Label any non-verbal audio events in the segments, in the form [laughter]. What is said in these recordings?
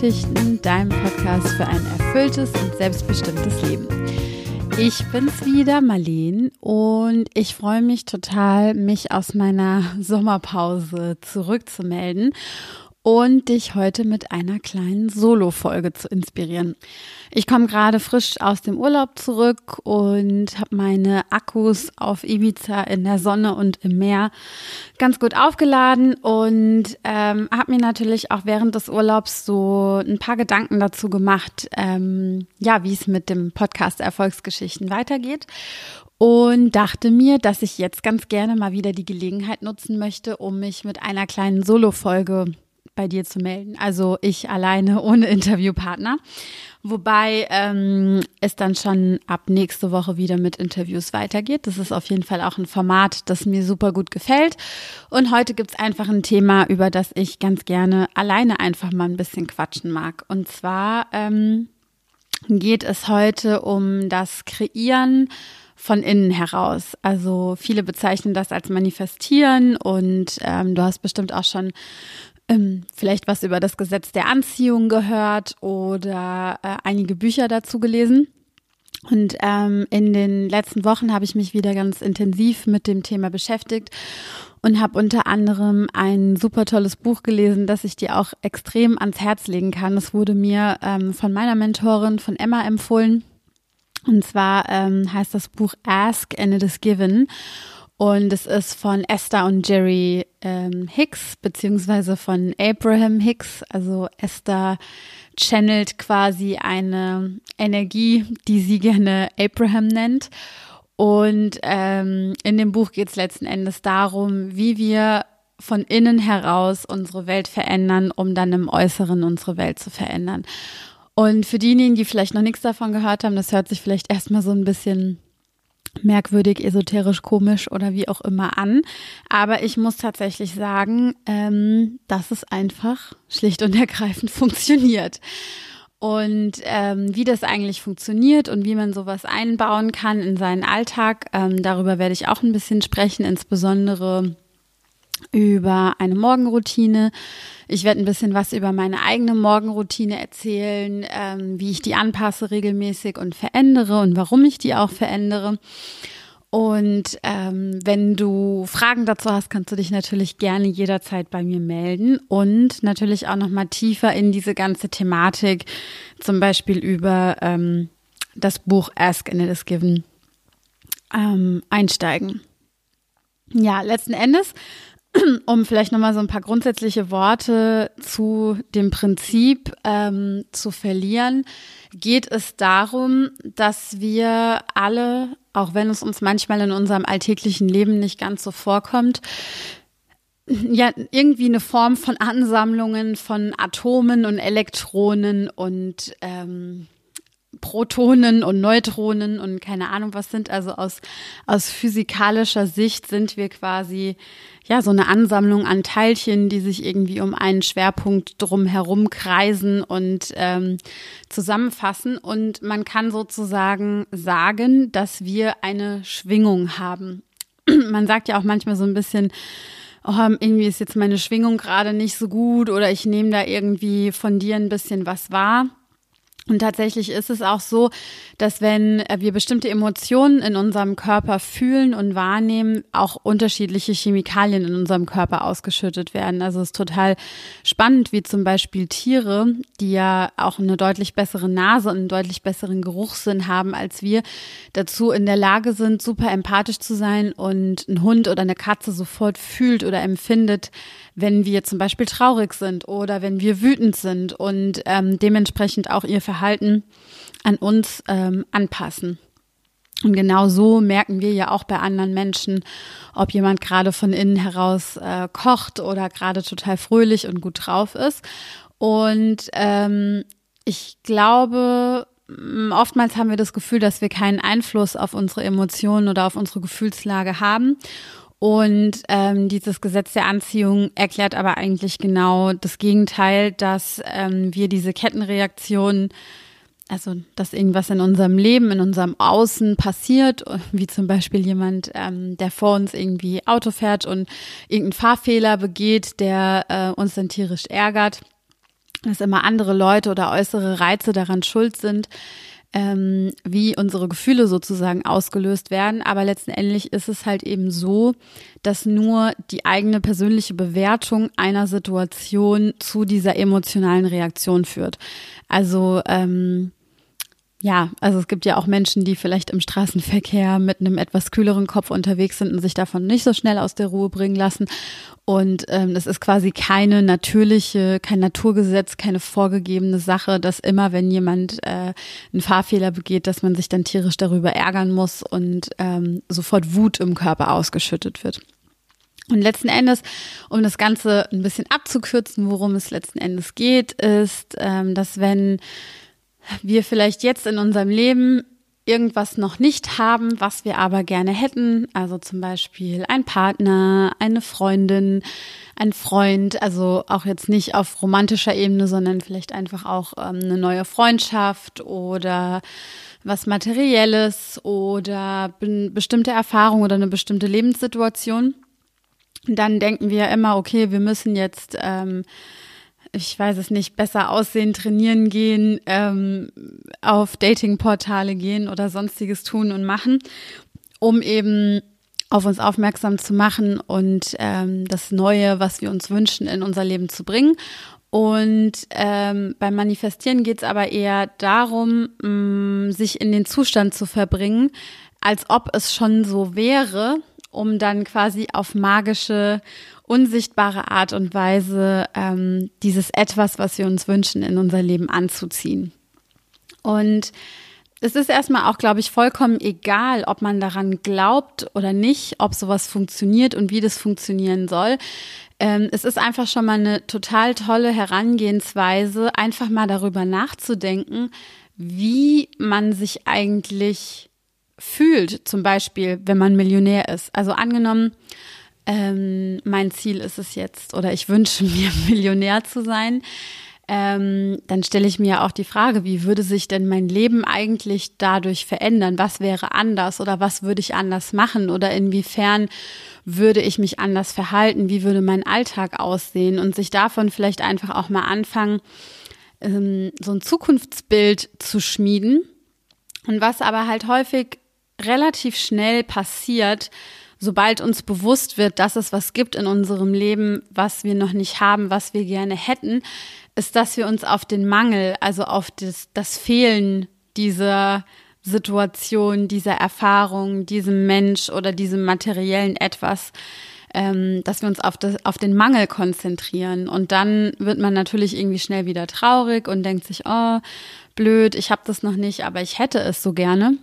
Erfolgsgeschichten, deinem Podcast für ein erfülltes und selbstbestimmtes Leben. Ich bin's wieder, Marleen, und ich freue mich total, mich aus meiner Sommerpause zurückzumelden und dich heute mit einer kleinen Solo-Folge zu inspirieren. Ich komme gerade frisch aus dem Urlaub zurück und habe meine Akkus auf Ibiza in der Sonne und im Meer ganz gut aufgeladen und ähm, habe mir natürlich auch während des Urlaubs so ein paar Gedanken dazu gemacht, ähm, ja, wie es mit dem Podcast Erfolgsgeschichten weitergeht und dachte mir, dass ich jetzt ganz gerne mal wieder die Gelegenheit nutzen möchte, um mich mit einer kleinen Solo-Folge bei dir zu melden. Also ich alleine [laughs] ohne Interviewpartner. Wobei ähm, es dann schon ab nächste Woche wieder mit Interviews weitergeht. Das ist auf jeden Fall auch ein Format, das mir super gut gefällt. Und heute gibt's einfach ein Thema, über das ich ganz gerne alleine einfach mal ein bisschen quatschen mag. Und zwar ähm, geht es heute um das Kreieren von innen heraus. Also viele bezeichnen das als Manifestieren und ähm, du hast bestimmt auch schon ähm, vielleicht was über das Gesetz der Anziehung gehört oder äh, einige Bücher dazu gelesen. Und ähm, in den letzten Wochen habe ich mich wieder ganz intensiv mit dem Thema beschäftigt und habe unter anderem ein super tolles Buch gelesen, das ich dir auch extrem ans Herz legen kann. Es wurde mir ähm, von meiner Mentorin, von Emma, empfohlen. Und zwar ähm, heißt das Buch Ask and It is Given. Und es ist von Esther und Jerry ähm, Hicks, beziehungsweise von Abraham Hicks. Also Esther channelt quasi eine Energie, die sie gerne Abraham nennt. Und ähm, in dem Buch geht es letzten Endes darum, wie wir von innen heraus unsere Welt verändern, um dann im Äußeren unsere Welt zu verändern. Und für diejenigen, die vielleicht noch nichts davon gehört haben, das hört sich vielleicht erstmal so ein bisschen merkwürdig, esoterisch, komisch oder wie auch immer an. Aber ich muss tatsächlich sagen, ähm, dass es einfach schlicht und ergreifend [laughs] funktioniert. Und ähm, wie das eigentlich funktioniert und wie man sowas einbauen kann in seinen Alltag, ähm, darüber werde ich auch ein bisschen sprechen, insbesondere über eine Morgenroutine. Ich werde ein bisschen was über meine eigene Morgenroutine erzählen, ähm, wie ich die anpasse regelmäßig und verändere und warum ich die auch verändere. Und ähm, wenn du Fragen dazu hast, kannst du dich natürlich gerne jederzeit bei mir melden und natürlich auch noch mal tiefer in diese ganze Thematik, zum Beispiel über ähm, das Buch Ask and It Is Given ähm, einsteigen. Ja, letzten Endes [clears throat] um vielleicht nochmal so ein paar grundsätzliche Worte zu dem Prinzip ähm, zu verlieren, geht es darum, dass wir alle, auch wenn es uns manchmal in unserem alltäglichen Leben nicht ganz so vorkommt, ja, irgendwie eine Form von Ansammlungen von Atomen und Elektronen und ähm, Protonen und Neutronen und keine Ahnung was sind. Also aus, aus physikalischer Sicht sind wir quasi ja so eine Ansammlung an Teilchen, die sich irgendwie um einen Schwerpunkt drum herum kreisen und ähm, zusammenfassen. Und man kann sozusagen sagen, dass wir eine Schwingung haben. [clears throat] man sagt ja auch manchmal so ein bisschen, oh, irgendwie ist jetzt meine Schwingung gerade nicht so gut oder ich nehme da irgendwie von dir ein bisschen was wahr. Und tatsächlich ist es auch so, dass wenn wir bestimmte Emotionen in unserem Körper fühlen und wahrnehmen, auch unterschiedliche Chemikalien in unserem Körper ausgeschüttet werden. Also es ist total spannend, wie zum Beispiel Tiere, die ja auch eine deutlich bessere Nase und einen deutlich besseren Geruchssinn haben als wir, dazu in der Lage sind, super empathisch zu sein und ein Hund oder eine Katze sofort fühlt oder empfindet, wenn wir zum Beispiel traurig sind oder wenn wir wütend sind und ähm, dementsprechend auch ihr Verhalten an uns ähm, anpassen. Und genau so merken wir ja auch bei anderen Menschen, ob jemand gerade von innen heraus äh, kocht oder gerade total fröhlich und gut drauf ist. Und ähm, ich glaube, oftmals haben wir das Gefühl, dass wir keinen Einfluss auf unsere Emotionen oder auf unsere Gefühlslage haben. Und ähm, dieses Gesetz der Anziehung erklärt aber eigentlich genau das Gegenteil, dass ähm, wir diese Kettenreaktion also dass irgendwas in unserem Leben, in unserem Außen passiert, wie zum Beispiel jemand, ähm, der vor uns irgendwie Auto fährt und irgendeinen Fahrfehler begeht, der äh, uns dann tierisch ärgert, dass immer andere Leute oder äußere Reize daran schuld sind, ähm, wie unsere Gefühle sozusagen ausgelöst werden. Aber letztendlich ist es halt eben so, dass nur die eigene persönliche Bewertung einer Situation zu dieser emotionalen Reaktion führt. Also ähm, ja, also es gibt ja auch Menschen, die vielleicht im Straßenverkehr mit einem etwas kühleren Kopf unterwegs sind und sich davon nicht so schnell aus der Ruhe bringen lassen. Und ähm, das ist quasi keine natürliche, kein Naturgesetz, keine vorgegebene Sache, dass immer, wenn jemand äh, einen Fahrfehler begeht, dass man sich dann tierisch darüber ärgern muss und ähm, sofort Wut im Körper ausgeschüttet wird. Und letzten Endes, um das Ganze ein bisschen abzukürzen, worum es letzten Endes geht, ist, ähm, dass wenn wir vielleicht jetzt in unserem Leben irgendwas noch nicht haben, was wir aber gerne hätten. Also zum Beispiel ein Partner, eine Freundin, ein Freund. Also auch jetzt nicht auf romantischer Ebene, sondern vielleicht einfach auch ähm, eine neue Freundschaft oder was Materielles oder bestimmte Erfahrung oder eine bestimmte Lebenssituation. Dann denken wir immer, okay, wir müssen jetzt ähm, ich weiß es nicht, besser aussehen, trainieren gehen, ähm, auf Datingportale gehen oder sonstiges tun und machen, um eben auf uns aufmerksam zu machen und ähm, das Neue, was wir uns wünschen, in unser Leben zu bringen. Und ähm, beim Manifestieren geht es aber eher darum, mh, mm, sich in den Zustand zu verbringen, als ob es schon so wäre, um dann quasi auf magische unsichtbare Art und Weise ähm, dieses etwas, was wir uns wünschen, in unser Leben anzuziehen. Und es ist erstmal auch, glaube ich, vollkommen egal, ob man daran glaubt oder nicht, ob sowas funktioniert und wie das funktionieren soll. Ähm, es ist einfach schon mal eine total tolle Herangehensweise, einfach mal darüber nachzudenken, wie man sich eigentlich fühlt, zum Beispiel, wenn man Millionär ist. Also angenommen, ähm, mein Ziel ist es jetzt oder ich wünsche mir [laughs] Millionär zu sein, ähm, dann stelle ich mir auch die Frage, wie würde sich denn mein Leben eigentlich dadurch verändern? Was wäre anders oder was würde ich anders machen oder inwiefern würde ich mich anders verhalten? Wie würde mein Alltag aussehen? Und sich davon vielleicht einfach auch mal anfangen, ähm, so ein Zukunftsbild zu schmieden. Und was aber halt häufig relativ schnell passiert, sobald uns bewusst wird, dass es was gibt in unserem Leben, was wir noch nicht haben, was wir gerne hätten, ist, dass wir uns auf den Mangel, also auf das, das Fehlen dieser Situation, dieser Erfahrung, diesem Mensch oder diesem materiellen etwas, ähm, dass wir uns auf, das, auf den Mangel konzentrieren. Und dann wird man natürlich irgendwie schnell wieder traurig und denkt sich, oh, blöd, ich habe das noch nicht, aber ich hätte es so gerne.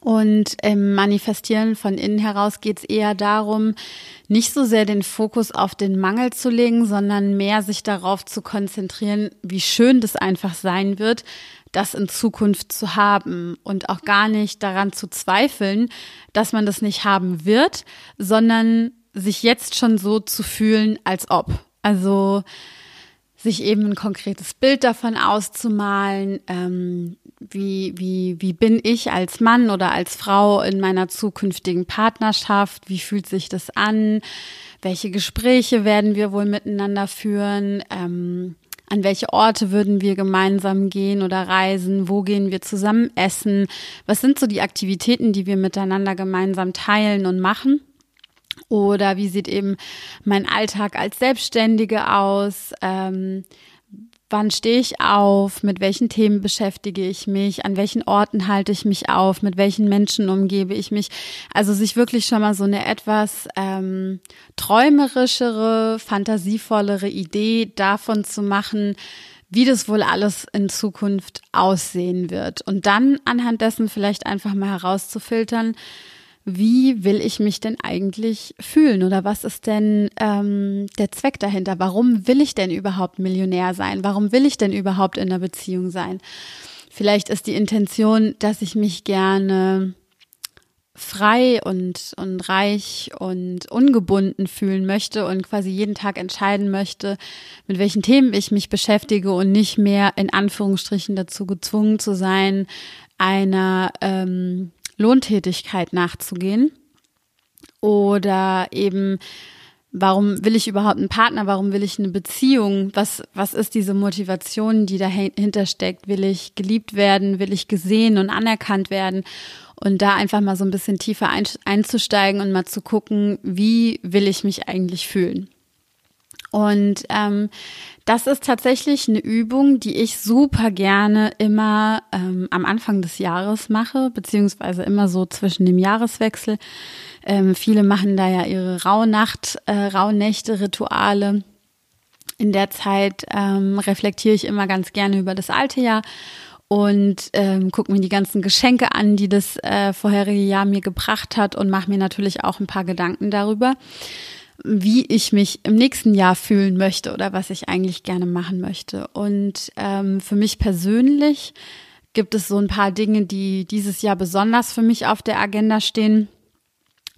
Und im Manifestieren von innen heraus geht es eher darum, nicht so sehr den Fokus auf den Mangel zu legen, sondern mehr sich darauf zu konzentrieren, wie schön das einfach sein wird, das in Zukunft zu haben und auch gar nicht daran zu zweifeln, dass man das nicht haben wird, sondern sich jetzt schon so zu fühlen, als ob. Also sich eben ein konkretes Bild davon auszumalen, ähm, wie, wie, wie bin ich als Mann oder als Frau in meiner zukünftigen Partnerschaft, wie fühlt sich das an, welche Gespräche werden wir wohl miteinander führen, ähm, an welche Orte würden wir gemeinsam gehen oder reisen, wo gehen wir zusammen essen, was sind so die Aktivitäten, die wir miteinander gemeinsam teilen und machen. Oder wie sieht eben mein Alltag als Selbstständige aus? Ähm, wann stehe ich auf? Mit welchen Themen beschäftige ich mich? An welchen Orten halte ich mich auf? Mit welchen Menschen umgebe ich mich? Also sich wirklich schon mal so eine etwas ähm, träumerischere, fantasievollere Idee davon zu machen, wie das wohl alles in Zukunft aussehen wird. Und dann anhand dessen vielleicht einfach mal herauszufiltern, wie will ich mich denn eigentlich fühlen oder was ist denn ähm, der Zweck dahinter? Warum will ich denn überhaupt Millionär sein? Warum will ich denn überhaupt in einer Beziehung sein? Vielleicht ist die Intention, dass ich mich gerne frei und, und reich und ungebunden fühlen möchte und quasi jeden Tag entscheiden möchte, mit welchen Themen ich mich beschäftige und nicht mehr in Anführungsstrichen dazu gezwungen zu sein, einer ähm, Lohntätigkeit nachzugehen oder eben Warum will ich überhaupt einen Partner? Warum will ich eine Beziehung? Was, was ist diese Motivation, die dahinter steckt? Will ich geliebt werden? Will ich gesehen und anerkannt werden? Und da einfach mal so ein bisschen tiefer einzusteigen und mal zu gucken, wie will ich mich eigentlich fühlen? Und ähm, das ist tatsächlich eine Übung, die ich super gerne immer ähm, am Anfang des Jahres mache, beziehungsweise immer so zwischen dem Jahreswechsel. Ähm, viele machen da ja ihre Rauhnacht, äh, Rauhnächte-Rituale. In der Zeit ähm, reflektiere ich immer ganz gerne über das alte Jahr und ähm, gucke mir die ganzen Geschenke an, die das äh, vorherige Jahr mir gebracht hat und mache mir natürlich auch ein paar Gedanken darüber, wie ich mich im nächsten Jahr fühlen möchte oder was ich eigentlich gerne machen möchte. Und ähm, für mich persönlich gibt es so ein paar Dinge, die dieses Jahr besonders für mich auf der Agenda stehen.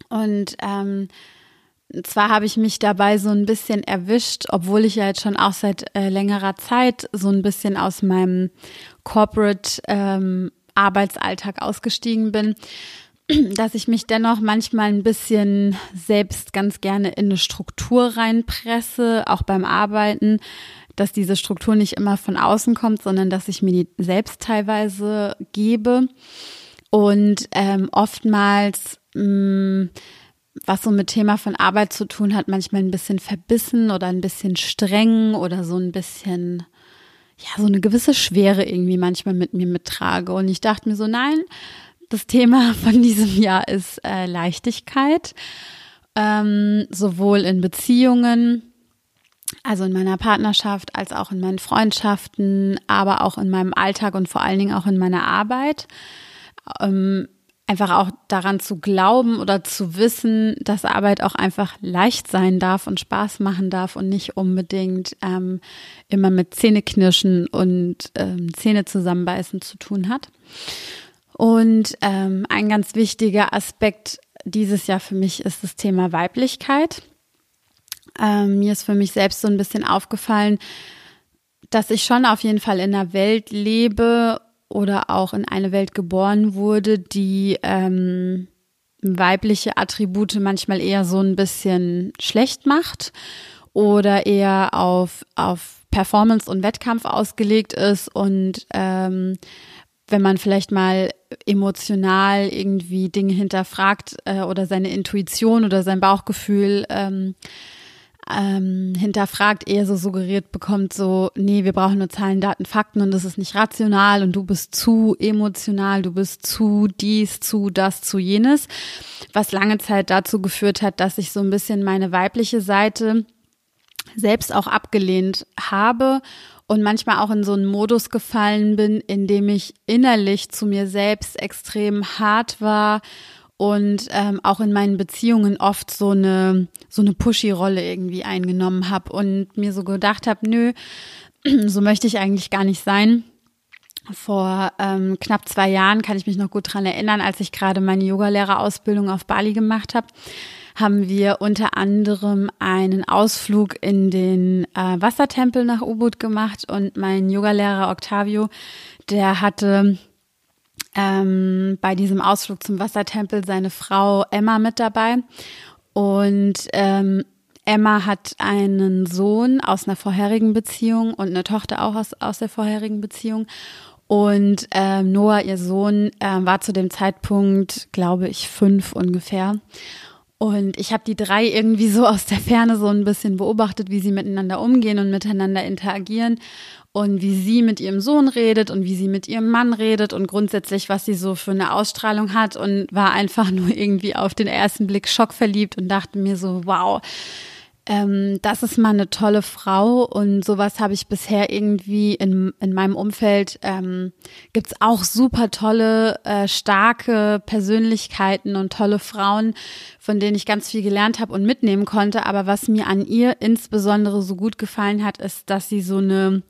Und ähm, zwar habe ich mich dabei so ein bisschen erwischt, obwohl ich ja jetzt schon auch seit äh, längerer Zeit so ein bisschen aus meinem Corporate ähm, Arbeitsalltag ausgestiegen bin, [clears throat] dass ich mich dennoch manchmal ein bisschen selbst ganz gerne in eine Struktur reinpresse, auch beim Arbeiten, dass diese Struktur nicht immer von außen kommt, sondern dass ich mir die selbst teilweise gebe. Und ähm, oftmals mh, mm, was so mit Thema von Arbeit zu tun hat, manchmal ein bisschen verbissen oder ein bisschen streng oder so ein bisschen, ja, so eine gewisse Schwere irgendwie manchmal mit mir mittrage. Und ich dachte mir so, nein, das Thema [laughs] von diesem Jahr ist äh, Leichtigkeit, ähm, sowohl in Beziehungen, also in meiner Partnerschaft, als auch in meinen Freundschaften, aber auch in meinem Alltag und vor allen Dingen auch in meiner Arbeit. Ähm, einfach auch daran zu glauben oder zu wissen, dass Arbeit auch einfach leicht sein darf und Spaß machen darf und nicht unbedingt ähm, immer mit Zähneknirschen und ähm, Zähne zusammenbeißen zu tun hat. Und ähm, ein ganz wichtiger Aspekt dieses Jahr für mich ist das Thema Weiblichkeit. Ähm, mir ist für mich selbst so ein bisschen aufgefallen, dass ich schon auf jeden Fall in einer Welt lebe oder auch in eine Welt geboren wurde, die ähm, weibliche Attribute manchmal eher so ein bisschen schlecht macht oder eher auf, auf Performance und Wettkampf ausgelegt ist und ähm, wenn man vielleicht mal emotional irgendwie Dinge hinterfragt äh, oder seine Intuition oder sein Bauchgefühl ähm, ähm, hinterfragt, eher so suggeriert bekommt, so, nee, wir brauchen nur Zahlen, Daten, Fakten und das ist nicht rational und du bist zu emotional, du bist zu dies, zu das, zu jenes, was lange Zeit dazu geführt hat, dass ich so ein bisschen meine weibliche Seite selbst auch abgelehnt habe und manchmal auch in so einen Modus gefallen bin, in dem ich innerlich zu mir selbst extrem hart war und ähm, auch in meinen Beziehungen oft so eine so eine pushy-Rolle irgendwie eingenommen habe und mir so gedacht habe, nö, [clears throat] so möchte ich eigentlich gar nicht sein. Vor ähm, knapp zwei Jahren kann ich mich noch gut dran erinnern, als ich gerade meine Yogalehrerausbildung auf Bali gemacht habe, haben wir unter anderem einen Ausflug in den äh, Wassertempel nach Ubud gemacht und mein Yogalehrer Octavio, der hatte ähm, bei diesem Ausflug zum Wassertempel seine Frau Emma mit dabei. Und ähm, Emma hat einen Sohn aus einer vorherigen Beziehung und eine Tochter auch aus, aus der vorherigen Beziehung. Und ähm, Noah, ihr Sohn, äh, war zu dem Zeitpunkt, glaube ich, fünf ungefähr. Und ich habe die drei irgendwie so aus der Ferne so ein bisschen beobachtet, wie sie miteinander umgehen und miteinander interagieren und wie sie mit ihrem Sohn redet und wie sie mit ihrem Mann redet und grundsätzlich, was sie so für eine Ausstrahlung hat und war einfach nur irgendwie auf den ersten Blick schockverliebt und dachte mir so, wow, ähm, das ist mal eine tolle Frau und sowas habe ich bisher irgendwie in, in meinem Umfeld ähm, gibt es auch super tolle, äh, starke Persönlichkeiten und tolle Frauen, von denen ich ganz viel gelernt habe und mitnehmen konnte. Aber was mir an ihr insbesondere so gut gefallen hat, ist, dass sie so eine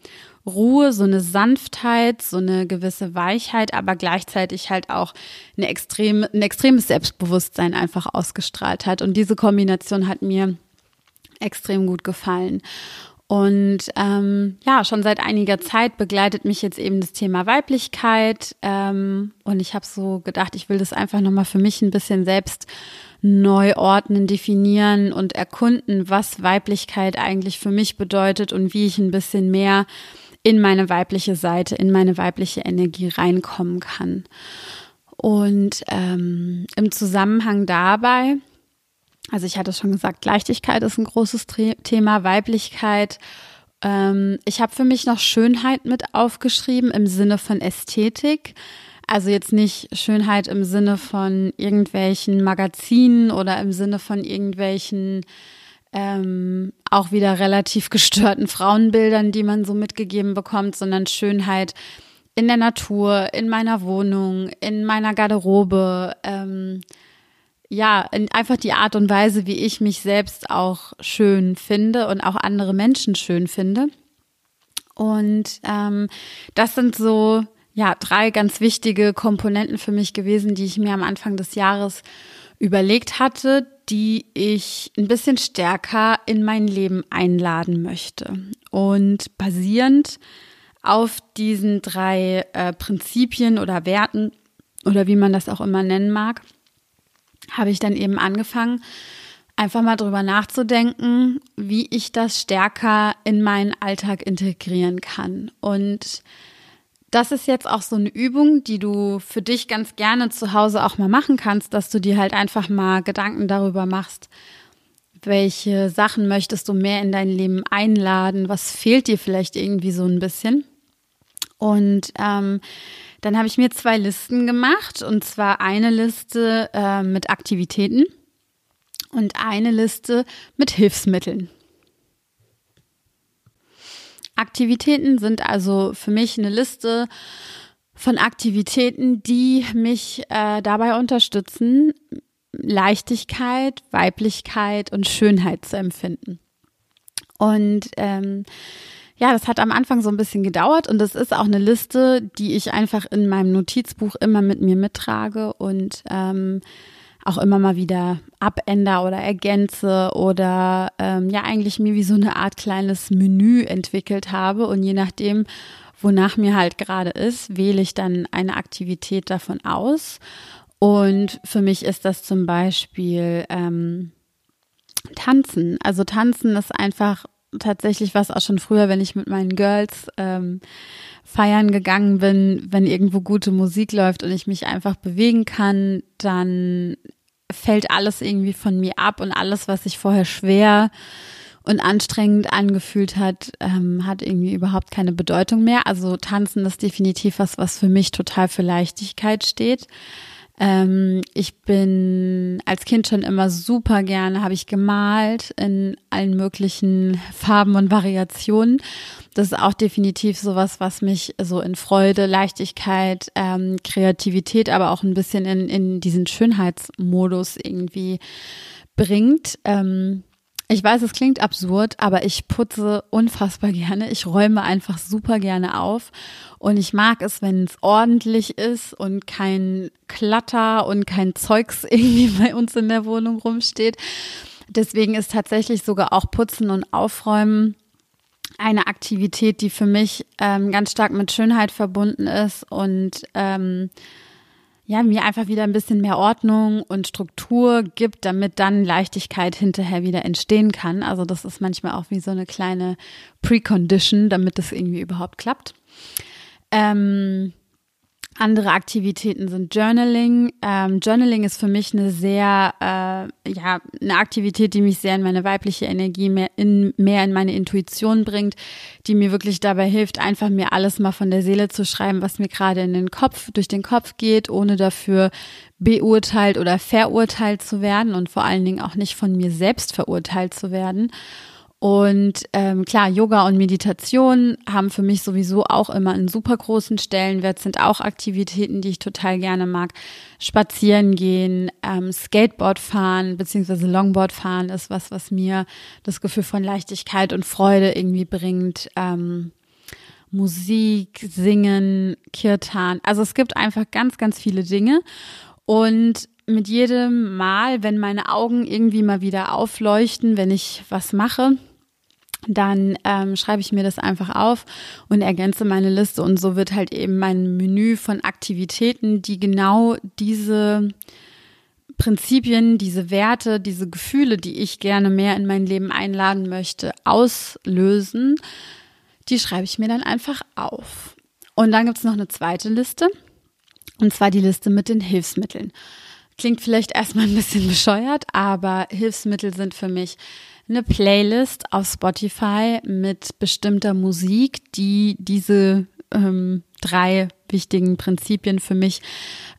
Ruhe, so eine Sanftheit, so eine gewisse Weichheit, aber gleichzeitig halt auch eine extreme, ein extremes Selbstbewusstsein einfach ausgestrahlt hat. Und diese Kombination hat mir extrem gut gefallen. Und ähm, ja, schon seit einiger Zeit begleitet mich jetzt eben das Thema Weiblichkeit. Ähm, und ich habe so gedacht, ich will das einfach nochmal für mich ein bisschen selbst neu ordnen, definieren und erkunden, was Weiblichkeit eigentlich für mich bedeutet und wie ich ein bisschen mehr in meine weibliche Seite, in meine weibliche Energie reinkommen kann. Und ähm, im Zusammenhang dabei also ich hatte schon gesagt, Leichtigkeit ist ein großes Thema, Weiblichkeit. Ähm, ich habe für mich noch Schönheit mit aufgeschrieben im Sinne von Ästhetik. Also jetzt nicht Schönheit im Sinne von irgendwelchen Magazinen oder im Sinne von irgendwelchen ähm, auch wieder relativ gestörten Frauenbildern, die man so mitgegeben bekommt, sondern Schönheit in der Natur, in meiner Wohnung, in meiner Garderobe. Ähm, ja, einfach die Art und Weise, wie ich mich selbst auch schön finde und auch andere Menschen schön finde. Und ähm, das sind so, ja, drei ganz wichtige Komponenten für mich gewesen, die ich mir am Anfang des Jahres überlegt hatte, die ich ein bisschen stärker in mein Leben einladen möchte. Und basierend auf diesen drei äh, Prinzipien oder Werten oder wie man das auch immer nennen mag, habe ich dann eben angefangen, einfach mal drüber nachzudenken, wie ich das stärker in meinen Alltag integrieren kann. Und das ist jetzt auch so eine Übung, die du für dich ganz gerne zu Hause auch mal machen kannst, dass du dir halt einfach mal Gedanken darüber machst, welche Sachen möchtest du mehr in dein Leben einladen, was fehlt dir vielleicht irgendwie so ein bisschen. Und ähm, dann habe ich mir zwei Listen gemacht und zwar eine Liste äh, mit Aktivitäten und eine Liste mit Hilfsmitteln. Aktivitäten sind also für mich eine Liste von Aktivitäten, die mich äh, dabei unterstützen, Leichtigkeit, Weiblichkeit und Schönheit zu empfinden. Und ähm, ja, das hat am Anfang so ein bisschen gedauert und das ist auch eine Liste, die ich einfach in meinem Notizbuch immer mit mir mittrage und ähm, auch immer mal wieder abänder oder ergänze oder ähm, ja eigentlich mir wie so eine Art kleines Menü entwickelt habe und je nachdem, wonach mir halt gerade ist, wähle ich dann eine Aktivität davon aus. Und für mich ist das zum Beispiel ähm, Tanzen. Also Tanzen ist einfach tatsächlich was auch schon früher, wenn ich mit meinen Girls ähm, feiern gegangen bin, wenn irgendwo gute Musik läuft und ich mich einfach bewegen kann, dann fällt alles irgendwie von mir ab und alles, was sich vorher schwer und anstrengend angefühlt hat, ähm, hat irgendwie überhaupt keine Bedeutung mehr. Also tanzen ist definitiv was, was für mich total für Leichtigkeit steht. Ähm, ich bin als Kind schon immer super gerne, habe ich gemalt in allen möglichen Farben und Variationen. Das ist auch definitiv sowas, was mich so in Freude, Leichtigkeit, ähm, Kreativität, aber auch ein bisschen in, in diesen Schönheitsmodus irgendwie bringt. Ähm, ich weiß, es klingt absurd, aber ich putze unfassbar gerne. Ich räume einfach super gerne auf. Und ich mag es, wenn es ordentlich ist und kein Klatter und kein Zeugs [laughs] irgendwie bei uns in der Wohnung rumsteht. Deswegen ist tatsächlich sogar auch Putzen und Aufräumen eine Aktivität, die für mich ähm, ganz stark mit Schönheit verbunden ist und ähm, ja, mir einfach wieder ein bisschen mehr Ordnung und Struktur gibt, damit dann Leichtigkeit hinterher wieder entstehen kann. Also das ist manchmal auch wie so eine kleine Precondition, damit das irgendwie überhaupt klappt. Ähm, Andere Aktivitäten sind Journaling. Ähm, Journaling ist für mich eine sehr, äh, ja, eine Aktivität, die mich sehr in meine weibliche Energie, mehr in, mehr in meine Intuition bringt, die mir wirklich dabei hilft, einfach mir alles mal von der Seele zu schreiben, was mir gerade in den Kopf, durch den Kopf geht, ohne dafür beurteilt oder verurteilt zu werden und vor allen Dingen auch nicht von mir selbst verurteilt zu werden. Und ähm, klar, Yoga und Meditation haben für mich sowieso auch immer einen super großen Stellenwert, sind auch Aktivitäten, die ich total gerne mag. Spazieren gehen, ähm, Skateboard fahren, beziehungsweise Longboard fahren ist was, was mir das Gefühl von Leichtigkeit und Freude irgendwie bringt. Ähm, Musik, Singen, Kirtan. Also es gibt einfach ganz, ganz viele Dinge. Und mit jedem Mal, wenn meine Augen irgendwie mal wieder aufleuchten, wenn ich was mache, dann ähm, schreibe ich mir das einfach auf und ergänze meine Liste und so wird halt eben mein Menü von Aktivitäten, die genau diese Prinzipien, diese Werte, diese Gefühle, die ich gerne mehr in mein Leben einladen möchte, auslösen, die schreibe ich mir dann einfach auf. Und dann gibt es noch eine zweite Liste, und zwar die Liste mit den Hilfsmitteln. Klingt vielleicht erstmal ein bisschen [laughs] bescheuert, aber Hilfsmittel sind für mich eine Playlist auf Spotify mit bestimmter Musik, die diese ähm, drei wichtigen Prinzipien für mich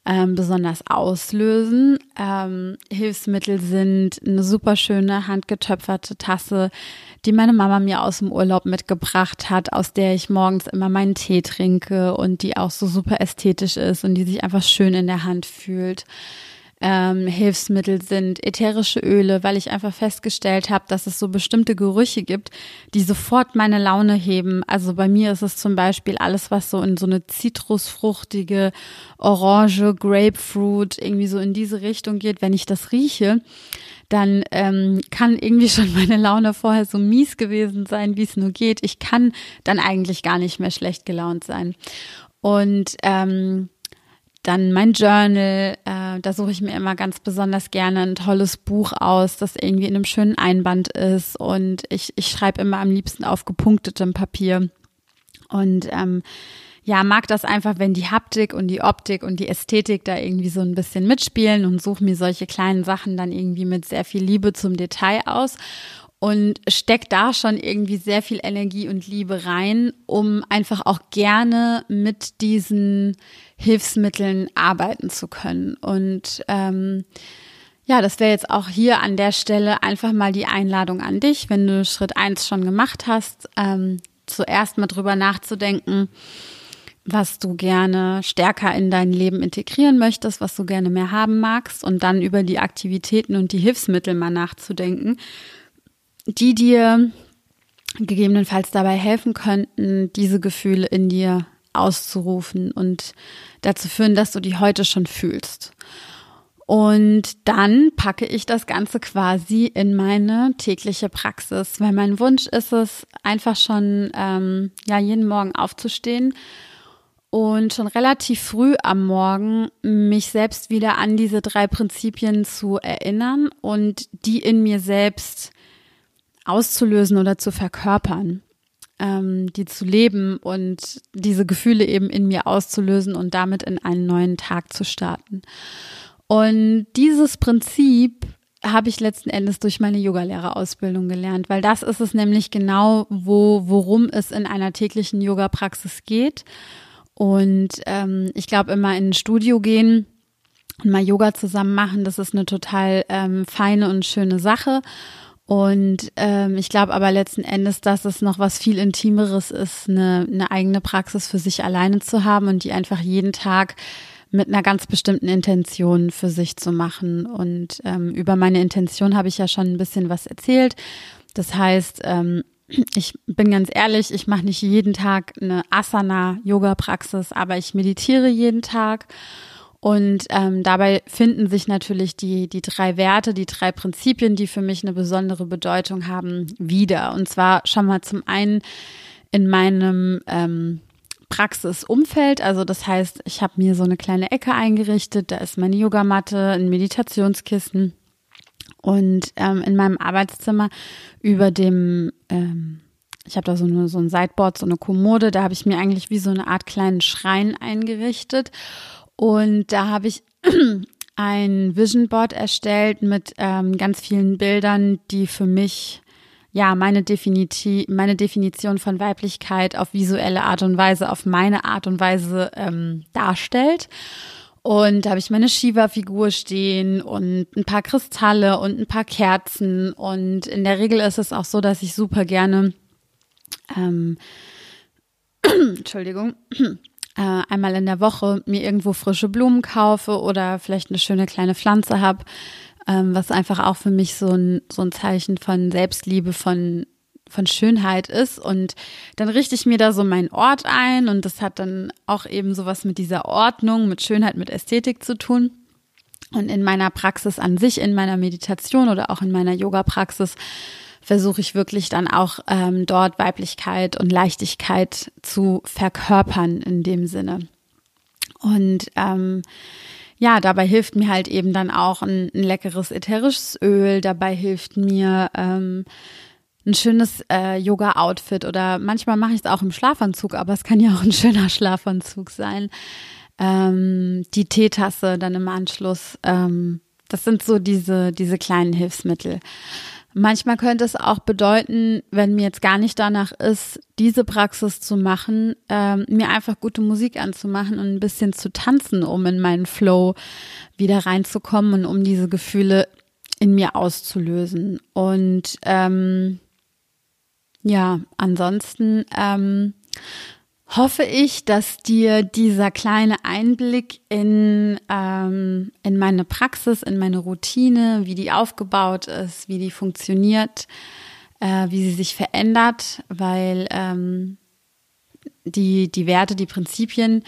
ähm, besonders auslösen. Ähm, Hilfsmittel sind eine super schöne handgetöpferte Tasse, die meine Mama mir aus dem Urlaub mitgebracht hat, aus der ich morgens immer meinen Tee trinke und die auch so super ästhetisch ist und die sich einfach schön in der Hand fühlt ähm, Hilfsmittel sind, ätherische Öle, weil ich einfach festgestellt habe, dass es so bestimmte Gerüche gibt, die sofort meine Laune heben. Also bei mir ist es zum Beispiel alles, was so in so eine zitrusfruchtige, orange, Grapefruit, irgendwie so in diese Richtung geht. Wenn ich das rieche, dann ähm, kann irgendwie [laughs] schon meine Laune vorher so mies gewesen sein, wie es nur geht. Ich kann dann eigentlich gar nicht mehr schlecht gelaunt sein. Und ähm, dann mein Journal, äh, da suche ich mir immer ganz besonders gerne ein tolles Buch aus, das irgendwie in einem schönen Einband ist. Und ich, ich schreibe immer am liebsten auf gepunktetem Papier. Und ähm, ja, mag das einfach, wenn die Haptik und die Optik und die Ästhetik da irgendwie so ein bisschen mitspielen und suche mir solche kleinen Sachen dann irgendwie mit sehr viel Liebe zum Detail aus und steckt da schon irgendwie sehr viel Energie und Liebe rein, um einfach auch gerne mit diesen Hilfsmitteln arbeiten zu können. Und ähm, ja, das wäre jetzt auch hier an der Stelle einfach mal die Einladung an dich, wenn du Schritt eins schon gemacht hast, ähm, zuerst mal drüber nachzudenken, was du gerne stärker in dein Leben integrieren möchtest, was du gerne mehr haben magst und dann über die Aktivitäten und die Hilfsmittel mal nachzudenken die dir gegebenenfalls dabei helfen könnten, diese Gefühle in dir auszurufen und dazu führen, dass du die heute schon fühlst. Und dann packe ich das Ganze quasi in meine tägliche Praxis, weil mein Wunsch ist es, einfach schon ähm, ja jeden Morgen aufzustehen und schon relativ früh am Morgen mich selbst wieder an diese drei Prinzipien zu erinnern und die in mir selbst auszulösen oder zu verkörpern, ähm, die zu leben und diese Gefühle eben in mir auszulösen und damit in einen neuen Tag zu starten. Und dieses Prinzip habe ich letzten Endes durch meine Yogalehrerausbildung gelernt, weil das ist es nämlich genau, wo, worum es in einer täglichen Yoga-Praxis geht. Und ähm, ich glaube, immer in ein Studio gehen und mal Yoga zusammen machen, das ist eine total ähm, feine und schöne Sache. Und ähm, ich glaube aber letzten Endes, dass es noch was viel Intimeres ist, eine, eine eigene Praxis für sich alleine zu haben und die einfach jeden Tag mit einer ganz bestimmten Intention für sich zu machen. Und ähm, über meine Intention habe ich ja schon ein bisschen was erzählt. Das heißt, ähm, ich bin ganz ehrlich, ich mache nicht jeden Tag eine Asana-Yoga-Praxis, aber ich meditiere jeden Tag. Und ähm, dabei finden sich natürlich die, die drei Werte, die drei Prinzipien, die für mich eine besondere Bedeutung haben, wieder. Und zwar schon mal zum einen in meinem ähm, Praxisumfeld. Also das heißt, ich habe mir so eine kleine Ecke eingerichtet. Da ist meine Yogamatte, ein Meditationskissen. Und ähm, in meinem Arbeitszimmer über dem ähm, ich habe da so, eine, so ein Sideboard, so eine Kommode, da habe ich mir eigentlich wie so eine Art kleinen Schrein eingerichtet. Und da habe ich [clears throat] ein Vision Board erstellt mit ähm, ganz vielen Bildern, die für mich ja meine, Definiti meine Definition von Weiblichkeit auf visuelle Art und Weise, auf meine Art und Weise ähm, darstellt. Und da habe ich meine Shiva-Figur stehen und ein paar Kristalle und ein paar Kerzen. Und in der Regel ist es auch so, dass ich super gerne, ähm, [clears throat] Entschuldigung, [clears throat] äh, einmal in der Woche mir irgendwo frische Blumen kaufe oder vielleicht eine schöne kleine Pflanze habe, ähm, was einfach auch für mich so ein, so ein Zeichen von Selbstliebe, von von Schönheit ist und dann richte ich mir da so meinen Ort ein und das hat dann auch eben sowas mit dieser Ordnung, mit Schönheit, mit Ästhetik zu tun. Und in meiner Praxis an sich, in meiner Meditation oder auch in meiner Yoga-Praxis versuche ich wirklich dann auch ähm, dort Weiblichkeit und Leichtigkeit zu verkörpern in dem Sinne. Und ähm, ja, dabei hilft mir halt eben dann auch ein, ein leckeres ätherisches Öl. Dabei hilft mir ähm, ein schönes äh, Yoga-Outfit oder manchmal mache ich es auch im Schlafanzug, aber es kann ja auch ein schöner Schlafanzug sein. Ähm, die Teetasse dann im Anschluss. Ähm, das sind so diese, diese kleinen Hilfsmittel. Manchmal könnte es auch bedeuten, wenn mir jetzt gar nicht danach ist, diese Praxis zu machen, ähm, mir einfach gute Musik anzumachen und ein bisschen zu tanzen, um in meinen Flow wieder reinzukommen und um diese Gefühle in mir auszulösen. Und ähm, ja, ansonsten ähm, hoffe ich, dass dir dieser kleine Einblick in, ähm, in meine Praxis, in meine Routine, wie die aufgebaut ist, wie die funktioniert, äh, wie sie sich verändert, weil ähm, die, die Werte, die Prinzipien,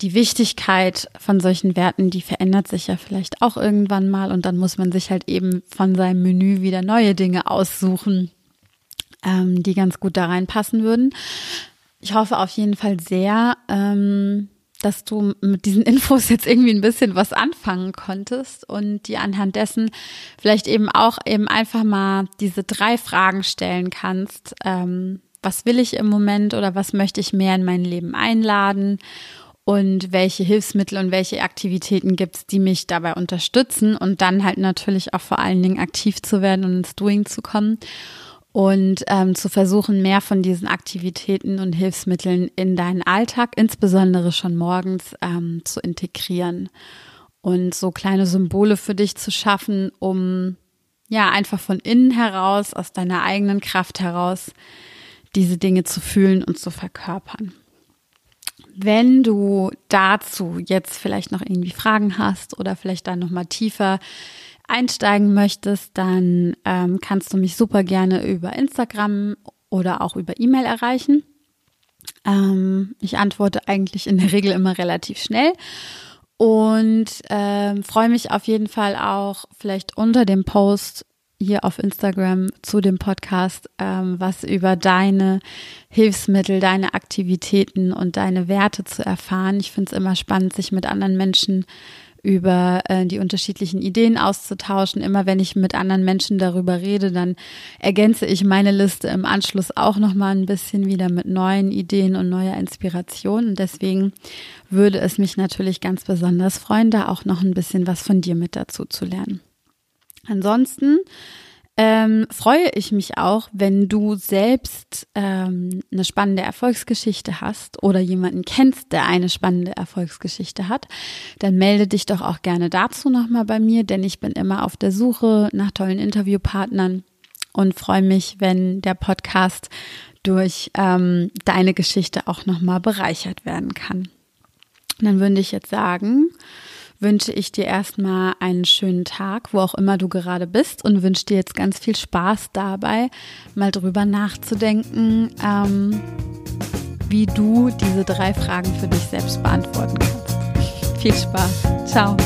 die Wichtigkeit von solchen Werten, die verändert sich ja vielleicht auch irgendwann mal und dann muss man sich halt eben von seinem Menü wieder neue Dinge aussuchen, ähm, die ganz gut da reinpassen würden. Ich hoffe auf jeden Fall sehr, ähm, dass du mit diesen [laughs] Infos jetzt irgendwie ein bisschen was anfangen konntest und die anhand dessen vielleicht eben auch eben einfach mal diese drei Fragen stellen kannst. Ähm, was will ich im Moment oder was möchte ich mehr in mein Leben einladen? Und welche Hilfsmittel und welche Aktivitäten gibt es, die mich dabei unterstützen und dann halt natürlich auch vor allen Dingen aktiv zu werden und ins Doing zu kommen und ähm, zu versuchen, mehr von diesen Aktivitäten und Hilfsmitteln in deinen Alltag, insbesondere schon morgens, ähm, zu integrieren und so kleine Symbole für dich zu schaffen, um ja einfach von innen heraus, aus deiner eigenen Kraft heraus, diese Dinge zu fühlen und zu verkörpern. Wenn du dazu jetzt vielleicht noch irgendwie Fragen hast oder vielleicht dann noch mal tiefer einsteigen möchtest, dann ähm, kannst du mich super gerne über Instagram oder auch über E-Mail erreichen. Ähm, ich antworte eigentlich in der Regel immer relativ schnell und ähm, freue mich auf jeden Fall auch vielleicht unter dem Post hier auf Instagram zu dem Podcast ähm, was über deine Hilfsmittel, deine Aktivitäten und deine Werte zu erfahren. Ich finde es immer spannend, sich mit anderen Menschen über äh, die unterschiedlichen Ideen auszutauschen. Immer wenn ich mit anderen Menschen darüber rede, dann ergänze ich meine Liste im Anschluss auch noch mal ein bisschen wieder mit neuen Ideen und neuer Inspiration. Und deswegen würde es mich natürlich ganz besonders freuen, da auch noch ein bisschen was von dir mit dazu zu lernen. Ansonsten ähm, freue ich mich auch, wenn du selbst ähm, eine spannende Erfolgsgeschichte hast oder jemanden kennst, der eine spannende Erfolgsgeschichte hat, dann melde dich doch auch gerne dazu nochmal bei mir, denn ich bin immer auf der Suche nach tollen Interviewpartnern und freue mich, wenn der Podcast durch ähm, deine Geschichte auch nochmal bereichert werden kann. Und dann würde ich jetzt sagen, wünsche ich dir erstmal einen schönen Tag, wo auch immer du gerade bist und wünsche dir jetzt ganz viel Spaß dabei, mal drüber nachzudenken, ähm, wie du diese drei Fragen für dich selbst beantworten kannst. viel Spaß. Ciao.